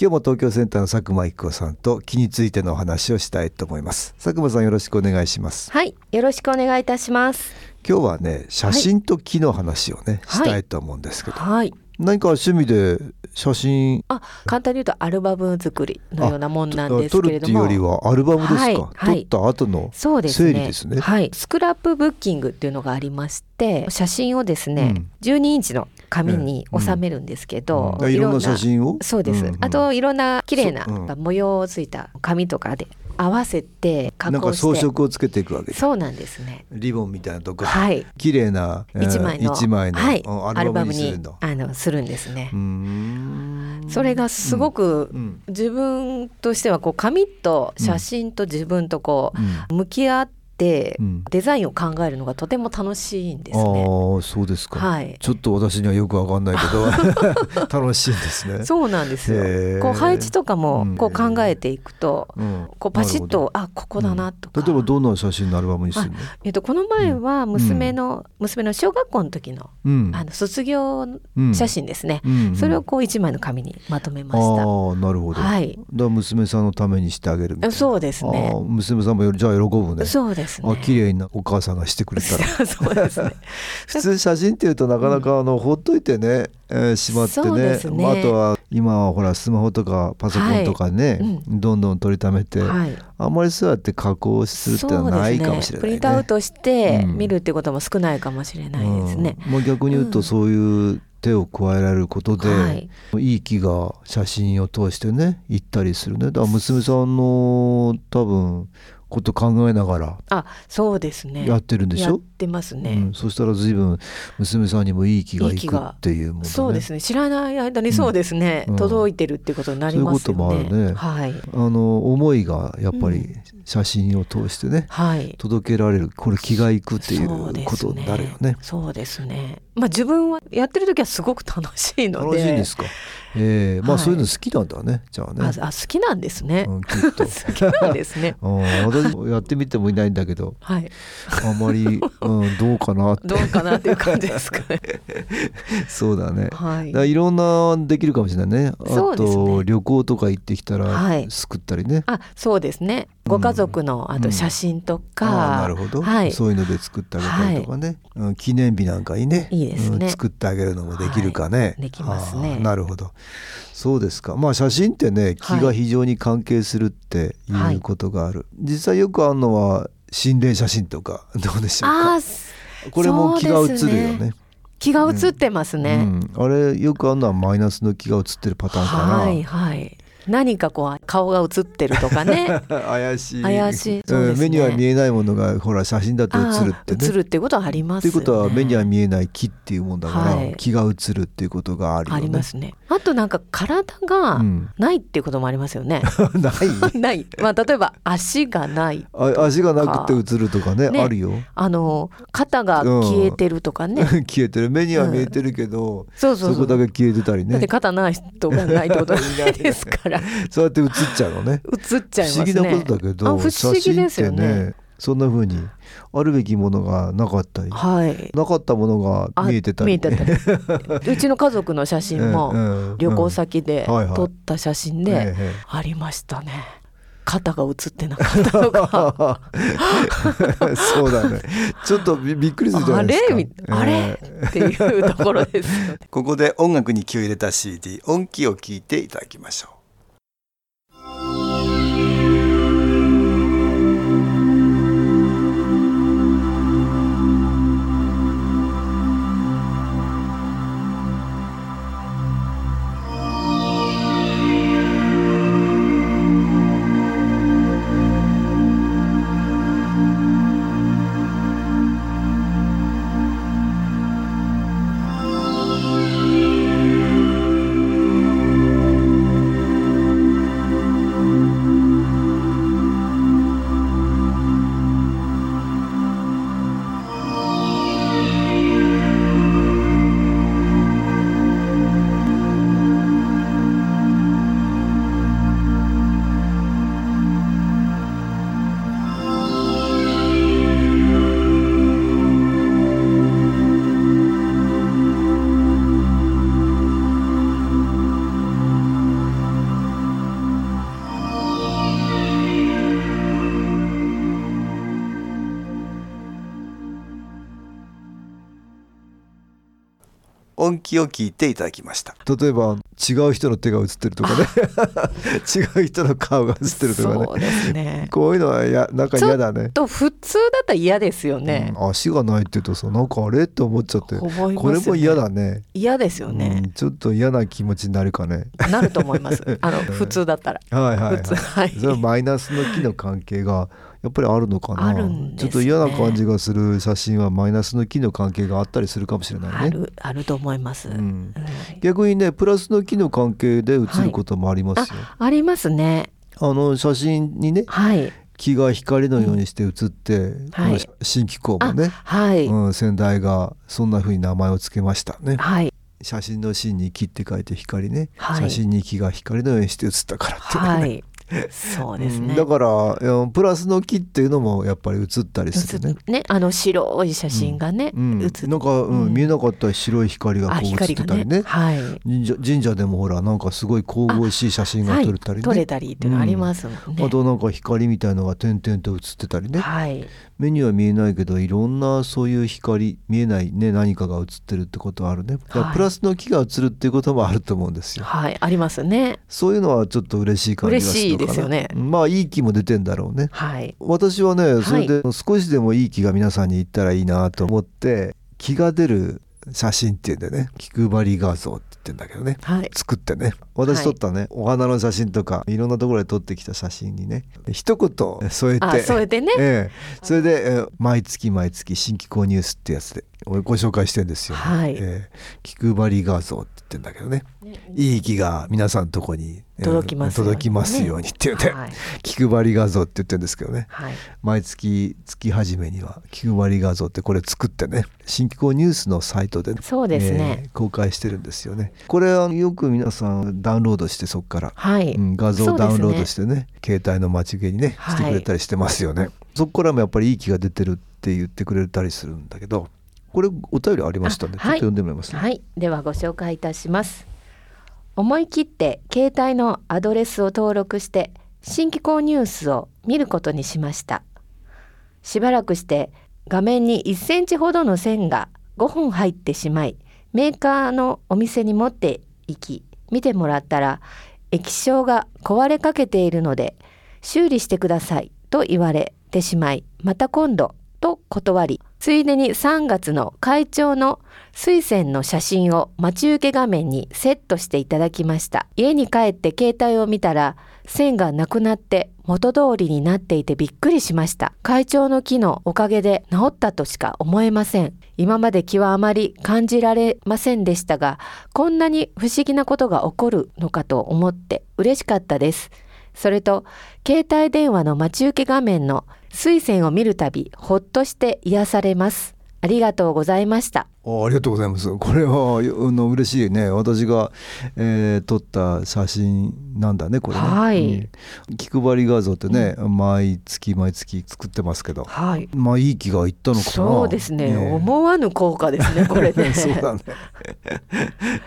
今日も東京センターの佐久間一子さんと気についてのお話をしたいと思います。佐久間さんよろしくお願いします。はいよろしくお願いいたします。今日はね写真と木の話をね、はい、したいと思うんですけど、はい、何か趣味で写真？あ簡単に言うとアルバム作りのようなもんなんですけれども。撮るっていうよりはアルバムですか、はいはい、撮った後の整理ですね、ね、はい。スクラップブッキングっていうのがありまして写真をですね、うん、12インチの紙に収めるんですけど、いろんな写真を？そうです、あといろんな綺麗な模様ついた紙とかで合わせて加工して装飾をつけていくわけ。そうなんですね。リボンみたいなとこはい。綺麗な一枚の一枚の、はい、アルバムにあのするんですね。それがすごく、うん、自分としてはこう紙と写真と自分とこう、向き合ってて、デザインを考えるのがとても楽しいんですね。ああそうですか、はい、ちょっと私にはよくわかんないけど 楽しいんですね。そうなんですよ。こう配置とかもこう考えていくと、うん、こうパシッとあここだなとか、例えばどんな写真のアルバムにするの？えっとこの前は娘の、娘の小学校の時の、あの卒業写真ですね。それをこう一枚の紙にまとめました。ああなるほど。はい。だ娘さんのためにしてあげるそうですね。娘さんもじゃあ喜ぶね。そうですね。あ綺麗なお母さんがしてくれたら。そうですね。普通写真っていうとなかなかあの、ほっといてね、えー、しまってね、ね、あとは今はほらスマホとかパソコンとかね、はい。うん、どんどん取りためて、はい、あんまりそうやって加工するってのはないかもしれない、ね。ね、プリントアウトして見るってことも少ないかもしれないですね、うん、もう逆に言うとそういう手を加えられることで、はい、いい気が写真を通してね行ったりするね。だから娘さんの多分こと考えながらあそうですね。やってるんでしょ？やってますね、うん、そしたら随分娘さんにもいい気がいくっていうもの、ね、そうですね。知らない間にそうですね、うん、届いてるってことになりますよね。そういうこともあるね、はい、あの思いがやっぱり写真を通してね、はい、届けられるこれ気がいくっていうことになるよね。そうですね。まあ自分はやってる時はすごく楽しいので。楽しいですか？えー、まあそういうの好きなんだね、じゃあね。あ好きなんですね、うん、きっと。好きなんですね。私やってみてもいないんだけど、はい、あまり、うん、どうかなって。どうかなっていう感じですかね。そうだね、はい、だいろんなできるかもしれないね。あと、ね、旅行とか行ってきたら、はい、救ったりね。あそうですね。ご家族の、あと写真とか、うん、なるほど、はい、そういうので作ってあげたりとかね、はい、記念日なんかにねいいですね、作ってあげるのもできるかね、できますね。なるほど。そうですか。まあ写真ってね気が非常に関係するっていうことがある、実際よくあるのは心霊写真とか どうでしょうかこれも気が映るよね。気が映ってますね、うん、あれよくあるのはマイナスの気が映ってるパターンかな。はいはい何かこう顔が映ってるとかね。怪しい。怪しい、ね、目には見えないものがほら写真だと映るってね。映るっていうことはあります、ね、ということは目には見えない木っていうもんだから、はい、気が映るっていうことがあるよね。ありますね。あとなんか体がないっていうこともありますよね、うん、ない？ない。まあ例えば足がない。あ足がなくて映るとかね、ね、あるよ。あの肩が消えてるとかね、うん、消えてる。目には見えてるけど、うん、そうそうそこだけ消えてたりね。だって肩ない人がないってことないですからら。そうやって映っちゃうのね。映っちゃいますね。不思議なことだけど不思議ですよね。そんな風にあるべきものがなかったり、はい、なかったものが見えてたり、たり。うちの家族の写真も旅行先で撮った写真でありましたね。肩が映ってなかったのが。そうだね。ちょっとびっくりするじゃないですか。あれ、えー、っていうところです ここで音楽に気を入れた CD 音気を聞いていただきましょう音気を聞いていただきました。例えば違う人の手が映ってるとかね。違う人の顔が映ってるとかね。ね。こういうのはやなんか嫌だね。と普通だったら嫌ですよね、うん、足がないって言うとさなんかあれ？って思っちゃって、ね、これも嫌だね。嫌ですよね、うん、ちょっと嫌な気持ちになるかね。なると思います。あの普通だったら。はいはい、はい、普通はい。それはマイナスの気の関係がやっぱりあるのかな、ね、ちょっと嫌な感じがする。写真はマイナスの木の関係があったりするかもしれないね。あるあると思います、うん、逆にねプラスの木の関係で写ることもありますよ。はい、あありますね。あの写真にね、はい、木が光のようにして写って、うんはい、新機構もね、はい。うん、先代がそんな風に名前を付けましたね。はい。写真の芯に木って書いて光ね、はい、写真に木が光のようにして写ったからってね、はい、そうですね、だからプラスの木っていうのもやっぱり映ったりするね。ねあの白い写真がね、うんうん、なんか、うん、見えなかった白い光がこう映ってたりね、ね、はい、神社神社でもほらなんかすごい神々しい写真が撮れたりね、撮れたりっていうのありますもんね、あとなんか光みたいのが点々と映ってたりね、はい、目には見えないけどいろんなそういう光見えないね何かが映ってるってことはあるね、はい、プラスの木が映るっていうこともあると思うんですよ。はいありますね。そういうのはちょっと嬉しい感じがす。るですよねまあいい気も出てんだろうね。はい。私はねそれで少しでもいい気が皆さんに言ったらいいなと思って気が出る写真っていうんでね。気配り画像って言ってんだけどね、はい、作ってね。私撮ったね、はい、お花の写真とかいろんなところで撮ってきた写真にね。一言添えて。添えてね、ええ、それで、えー、毎月毎月新機構ニュースってやつでご紹介してんですよ、ね、はい、えー、気配り画像って言ってんだけどね。いい気が皆さんのとこに届きます、ね、届きますようにって言って、はい、気配り画像って言ってるんですけどね、はい、毎月月初めには気配り画像ってこれ作ってね新機構ニュースのサイトで、そうですね、えー、公開してるんですよね。これはよく皆さんダウンロードしてそこから、はい。うん、画像ダウンロードしてね、ね、携帯の待ち受けにねしてくれたりしてますよね、はい、そこからもやっぱりいい気が出てるって言ってくれたりするんだけどこれお便りありましたね、はい、ちょっと読んでみます、ね、はい。ではご紹介いたします思い切って携帯のアドレスを登録して新機構ニュースを見ることにしました。しばらくして画面に1センチほどの線が5本入ってしまいメーカーのお店に持って行き見てもらったら液晶が壊れかけているので修理してくださいと言われてしまいまた今度と断りついでに3月の会長の水仙の写真を待ち受け画面にセットしていただきました。家に帰って携帯を見たら線がなくなって元通りになっていてびっくりしました。会長の木のおかげで治ったとしか思えません。今まで気はあまり感じられませんでしたがこんなに不思議なことが起こるのかと思って嬉しかったです。それと携帯電話の待ち受け画面の水仙を見るたびほっとして癒されます。ありがとうございました。あありがとうございます。これはあの嬉しいね。私が、えー、撮った写真なんだねこれね、はい、うん、気配り画像ってね、うん、毎月毎月作ってますけど、はい、まあいい気がいったのかな。そうですね、ね、思わぬ効果ですねこれね。そうだね、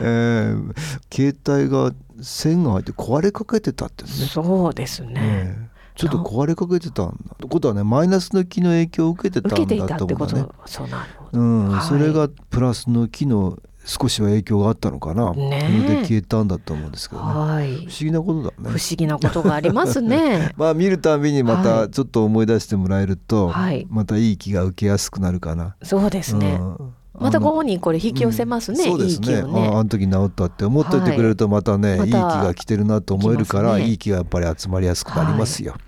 えー、携帯が線が入って壊れかけてたってね。そうですね、ねちょっと壊れかけてたんだってことはねマイナスの気の影響を受けてたんだと思うね。そうなるうん、はい、それがプラスの気の少しは影響があったのかな。ね、で消えたんだと思うんですけどね。はい、不思議なことだね。不思議なことがありますね。まあ見るたびにまたちょっと思い出してもらえると、はい、またいい気が受けやすくなるかな。そうですね。うんまたご本人これ引き寄せますね。うん、そうですね。ねああの時治ったって思っといてくれるとまたね、はい、いい気が来てるなと思えるから、ね、いい気がやっぱり集まりやすくなりますよ。はい。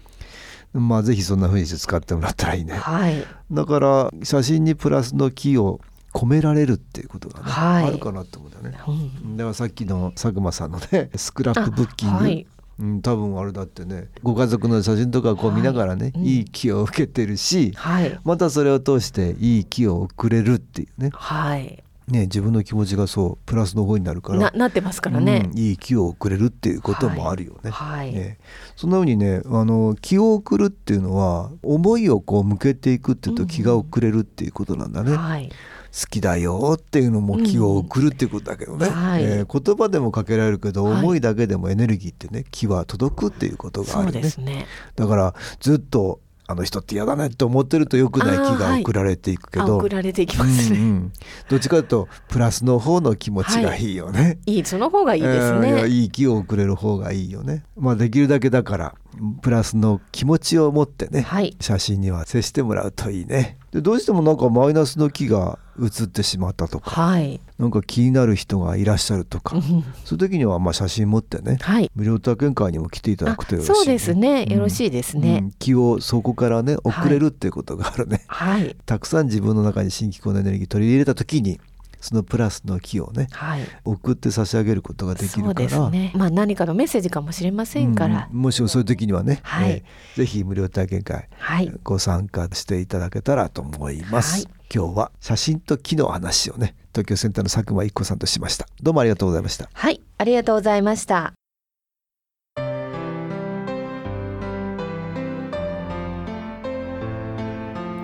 まあぜひそんな風にして使ってもらったらいいね、はい、だから写真にプラスの木を込められるっていうことがね、はい、あるかなと思うんだよね、うん、だからさっきの佐久間さんのねスクラップブッキング、はいうん、多分あれだってねご家族の写真とかこう見ながらね、はい、いい気を受けてるし、はい、またそれを通していい気を送れるっていうね、はい、ね、自分の気持ちがそうプラスの方になるからななってますからね、うん、いい気を送れるっていうこともあるよね。はい、ね。そんなふうにねあの気を送るっていうのは思いをこう向けていくっていうと気が遅れるっていうことなんだね。うんはい、好きだよっていうのも気を送るっていうことだけどね、うん。はい、えー、言葉でもかけられるけど、思いだけでもエネルギーってね気は届くっていうことがあるね。ね。だからずっとあの人って嫌だねって思ってると良くない気が送られていくけど、送られていきますね、うんうん、どっちかというとプラスの方の気持ちがいいよね、はい、いいその方がいいですね、えー、いい気を送れる方がいいよね。まあできるだけだからプラスの気持ちを持ってね、はい、写真には接してもらうといいね。でどうしてもなんかマイナスの気が映ってしまったとか、はい、なんか気になる人がいらっしゃるとか、そういう時にはまあ写真持ってね、はい、無料体験会にも来ていただくとよろしい、ね、そうですね、よろしいですね、うん、気をそこからね送れるっていうことがあるね、はい、たくさん自分の中に新機構のエネルギー取り入れた時にそのプラスの木をね、はい、送って差し上げることができるから、ね、まあ、何かのメッセージかもしれませんから、うん、もしそういう時にはね、はい。えー、ぜひ無料体験会、はい、ご参加していただけたらと思います、はい、今日は写真と木の話をね東京センターの佐久間一子さんとしました。どうもありがとうございました。はい。ありがとうございました